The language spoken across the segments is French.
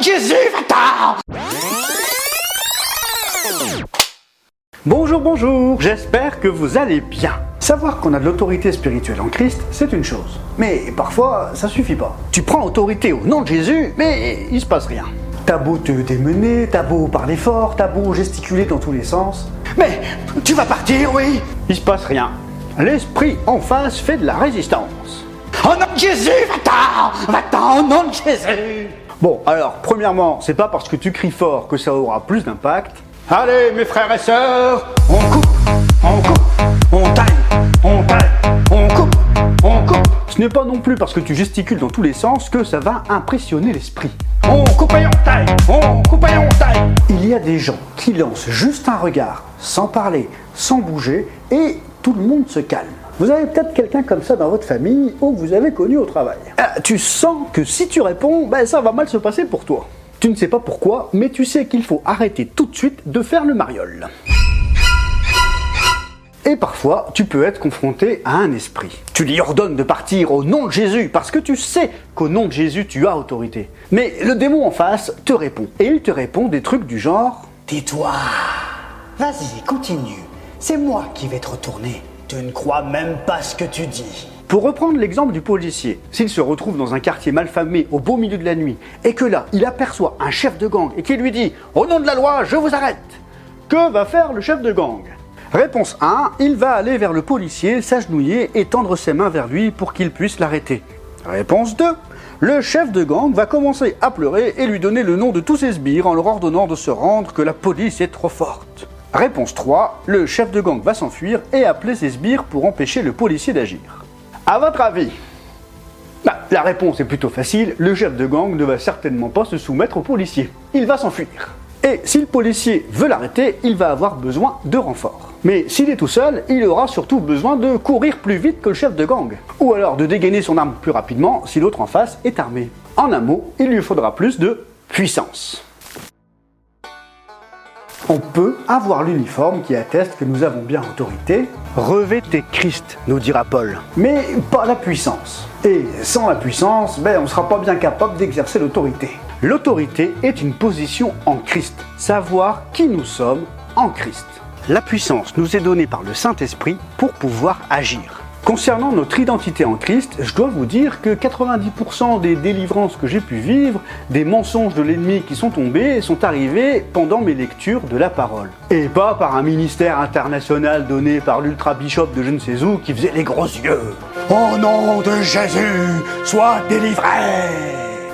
Jésus, va-t'en Bonjour, bonjour, j'espère que vous allez bien. Savoir qu'on a de l'autorité spirituelle en Christ, c'est une chose. Mais parfois, ça suffit pas. Tu prends autorité au nom de Jésus, mais il se passe rien. T'as beau te démener, t'as beau parler fort, t'as beau gesticuler dans tous les sens. Mais tu vas partir, oui Il se passe rien. L'esprit en face fait de la résistance. Au nom de Jésus, va-t'en Va-t'en, au nom de Jésus Bon, alors, premièrement, c'est pas parce que tu cries fort que ça aura plus d'impact. Allez, mes frères et sœurs, on coupe, on coupe, on taille, on taille, on coupe, on coupe. Ce n'est pas non plus parce que tu gesticules dans tous les sens que ça va impressionner l'esprit. On coupe et on taille, on coupe et on taille. Il y a des gens qui lancent juste un regard, sans parler, sans bouger, et tout le monde se calme. Vous avez peut-être quelqu'un comme ça dans votre famille ou vous avez connu au travail. Ah, tu sens que si tu réponds, ben, ça va mal se passer pour toi. Tu ne sais pas pourquoi, mais tu sais qu'il faut arrêter tout de suite de faire le mariole. Et parfois, tu peux être confronté à un esprit. Tu lui ordonnes de partir au nom de Jésus parce que tu sais qu'au nom de Jésus, tu as autorité. Mais le démon en face te répond. Et il te répond des trucs du genre Tais-toi Vas-y, continue. C'est moi qui vais te retourner. Tu ne crois même pas ce que tu dis. Pour reprendre l'exemple du policier, s'il se retrouve dans un quartier malfamé au beau milieu de la nuit et que là, il aperçoit un chef de gang et qui lui dit Au nom de la loi, je vous arrête Que va faire le chef de gang? Réponse 1, il va aller vers le policier, s'agenouiller et tendre ses mains vers lui pour qu'il puisse l'arrêter. Réponse 2, le chef de gang va commencer à pleurer et lui donner le nom de tous ses sbires en leur ordonnant de se rendre que la police est trop forte. Réponse 3, le chef de gang va s'enfuir et appeler ses sbires pour empêcher le policier d'agir. À votre avis? Bah, La réponse est plutôt facile, le chef de gang ne va certainement pas se soumettre au policier. Il va s'enfuir. Et si le policier veut l'arrêter, il va avoir besoin de renfort. Mais s'il est tout seul, il aura surtout besoin de courir plus vite que le chef de gang. Ou alors de dégainer son arme plus rapidement si l'autre en face est armé. En un mot, il lui faudra plus de puissance on peut avoir l'uniforme qui atteste que nous avons bien autorité. Revêtez Christ, nous dira Paul. Mais pas la puissance. Et sans la puissance, ben, on ne sera pas bien capable d'exercer l'autorité. L'autorité est une position en Christ, savoir qui nous sommes en Christ. La puissance nous est donnée par le Saint-Esprit pour pouvoir agir. Concernant notre identité en Christ, je dois vous dire que 90% des délivrances que j'ai pu vivre, des mensonges de l'ennemi qui sont tombés, sont arrivés pendant mes lectures de la parole. Et pas par un ministère international donné par l'ultra-bishop de je ne sais où qui faisait les gros yeux. Au nom de Jésus, sois délivré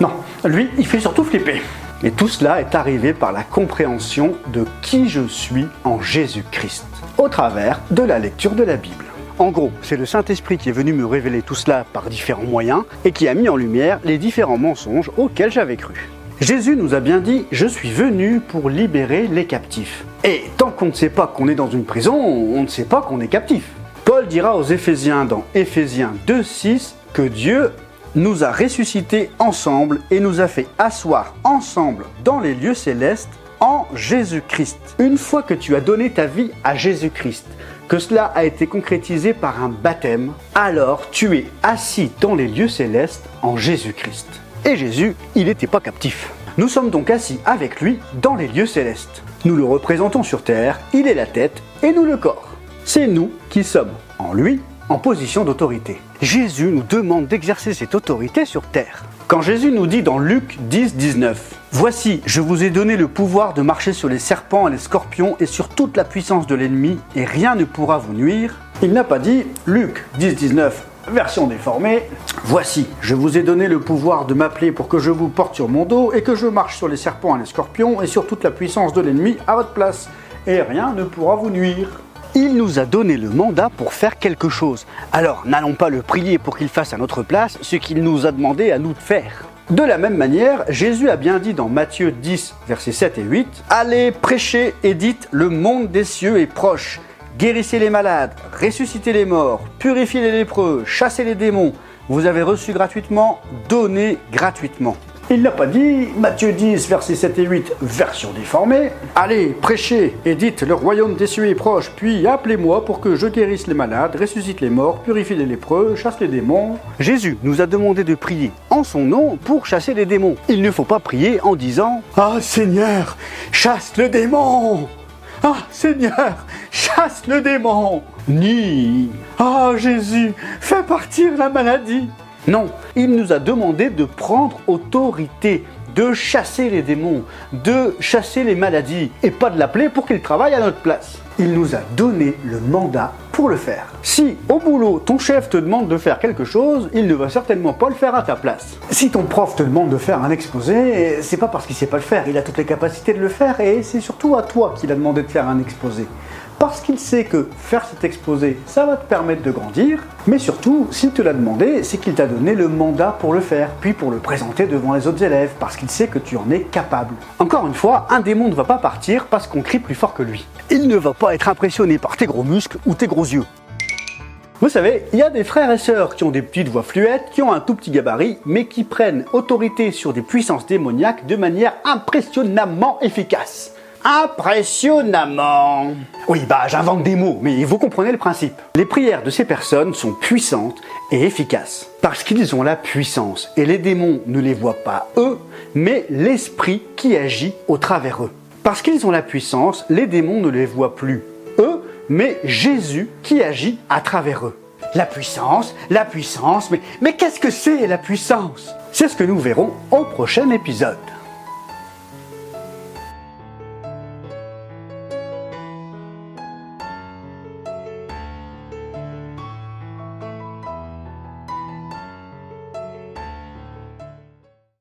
Non, lui, il fait surtout flipper. Et tout cela est arrivé par la compréhension de qui je suis en Jésus-Christ, au travers de la lecture de la Bible. En gros, c'est le Saint-Esprit qui est venu me révéler tout cela par différents moyens et qui a mis en lumière les différents mensonges auxquels j'avais cru. Jésus nous a bien dit Je suis venu pour libérer les captifs. Et tant qu'on ne sait pas qu'on est dans une prison, on ne sait pas qu'on est captif. Paul dira aux Éphésiens dans Éphésiens 2.6 que Dieu nous a ressuscités ensemble et nous a fait asseoir ensemble dans les lieux célestes en Jésus-Christ. Une fois que tu as donné ta vie à Jésus-Christ, que cela a été concrétisé par un baptême, alors tu es assis dans les lieux célestes en Jésus-Christ. Et Jésus, il n'était pas captif. Nous sommes donc assis avec lui dans les lieux célestes. Nous le représentons sur terre, il est la tête et nous le corps. C'est nous qui sommes en lui en position d'autorité. Jésus nous demande d'exercer cette autorité sur terre. Quand Jésus nous dit dans Luc 10, 19, Voici, je vous ai donné le pouvoir de marcher sur les serpents et les scorpions et sur toute la puissance de l'ennemi, et rien ne pourra vous nuire. Il n'a pas dit, Luc 10, 19, version déformée, Voici, je vous ai donné le pouvoir de m'appeler pour que je vous porte sur mon dos et que je marche sur les serpents et les scorpions et sur toute la puissance de l'ennemi à votre place, et rien ne pourra vous nuire. Il nous a donné le mandat pour faire quelque chose. Alors n'allons pas le prier pour qu'il fasse à notre place ce qu'il nous a demandé à nous de faire. De la même manière, Jésus a bien dit dans Matthieu 10, versets 7 et 8, Allez, prêchez et dites, le monde des cieux est proche. Guérissez les malades, ressuscitez les morts, purifiez les lépreux, chassez les démons. Vous avez reçu gratuitement, donnez gratuitement. Il n'a pas dit, Matthieu 10, versets 7 et 8, version déformée, Allez, prêchez et dites, le royaume des cieux est proche, puis appelez-moi pour que je guérisse les malades, ressuscite les morts, purifie les lépreux, chasse les démons. Jésus nous a demandé de prier en son nom pour chasser les démons. Il ne faut pas prier en disant, Ah Seigneur, chasse le démon ah Seigneur, chasse le démon Ni Ah Jésus, fais partir la maladie Non, il nous a demandé de prendre autorité, de chasser les démons, de chasser les maladies, et pas de l'appeler pour qu'il travaille à notre place. Il nous a donné le mandat pour le faire. Si au boulot ton chef te demande de faire quelque chose, il ne va certainement pas le faire à ta place. Si ton prof te demande de faire un exposé, c'est pas parce qu'il sait pas le faire, il a toutes les capacités de le faire et c'est surtout à toi qu'il a demandé de faire un exposé parce qu'il sait que faire cet exposé, ça va te permettre de grandir, mais surtout, s'il te l'a demandé, c'est qu'il t'a donné le mandat pour le faire, puis pour le présenter devant les autres élèves, parce qu'il sait que tu en es capable. Encore une fois, un démon ne va pas partir parce qu'on crie plus fort que lui. Il ne va pas être impressionné par tes gros muscles ou tes gros yeux. Vous savez, il y a des frères et sœurs qui ont des petites voix fluettes, qui ont un tout petit gabarit, mais qui prennent autorité sur des puissances démoniaques de manière impressionnamment efficace impressionnamment. Oui, bah j'invente des mots, mais vous comprenez le principe. Les prières de ces personnes sont puissantes et efficaces, parce qu'ils ont la puissance, et les démons ne les voient pas eux, mais l'esprit qui agit au travers eux. Parce qu'ils ont la puissance, les démons ne les voient plus eux, mais Jésus qui agit à travers eux. La puissance, la puissance, mais, mais qu'est-ce que c'est la puissance? C'est ce que nous verrons au prochain épisode.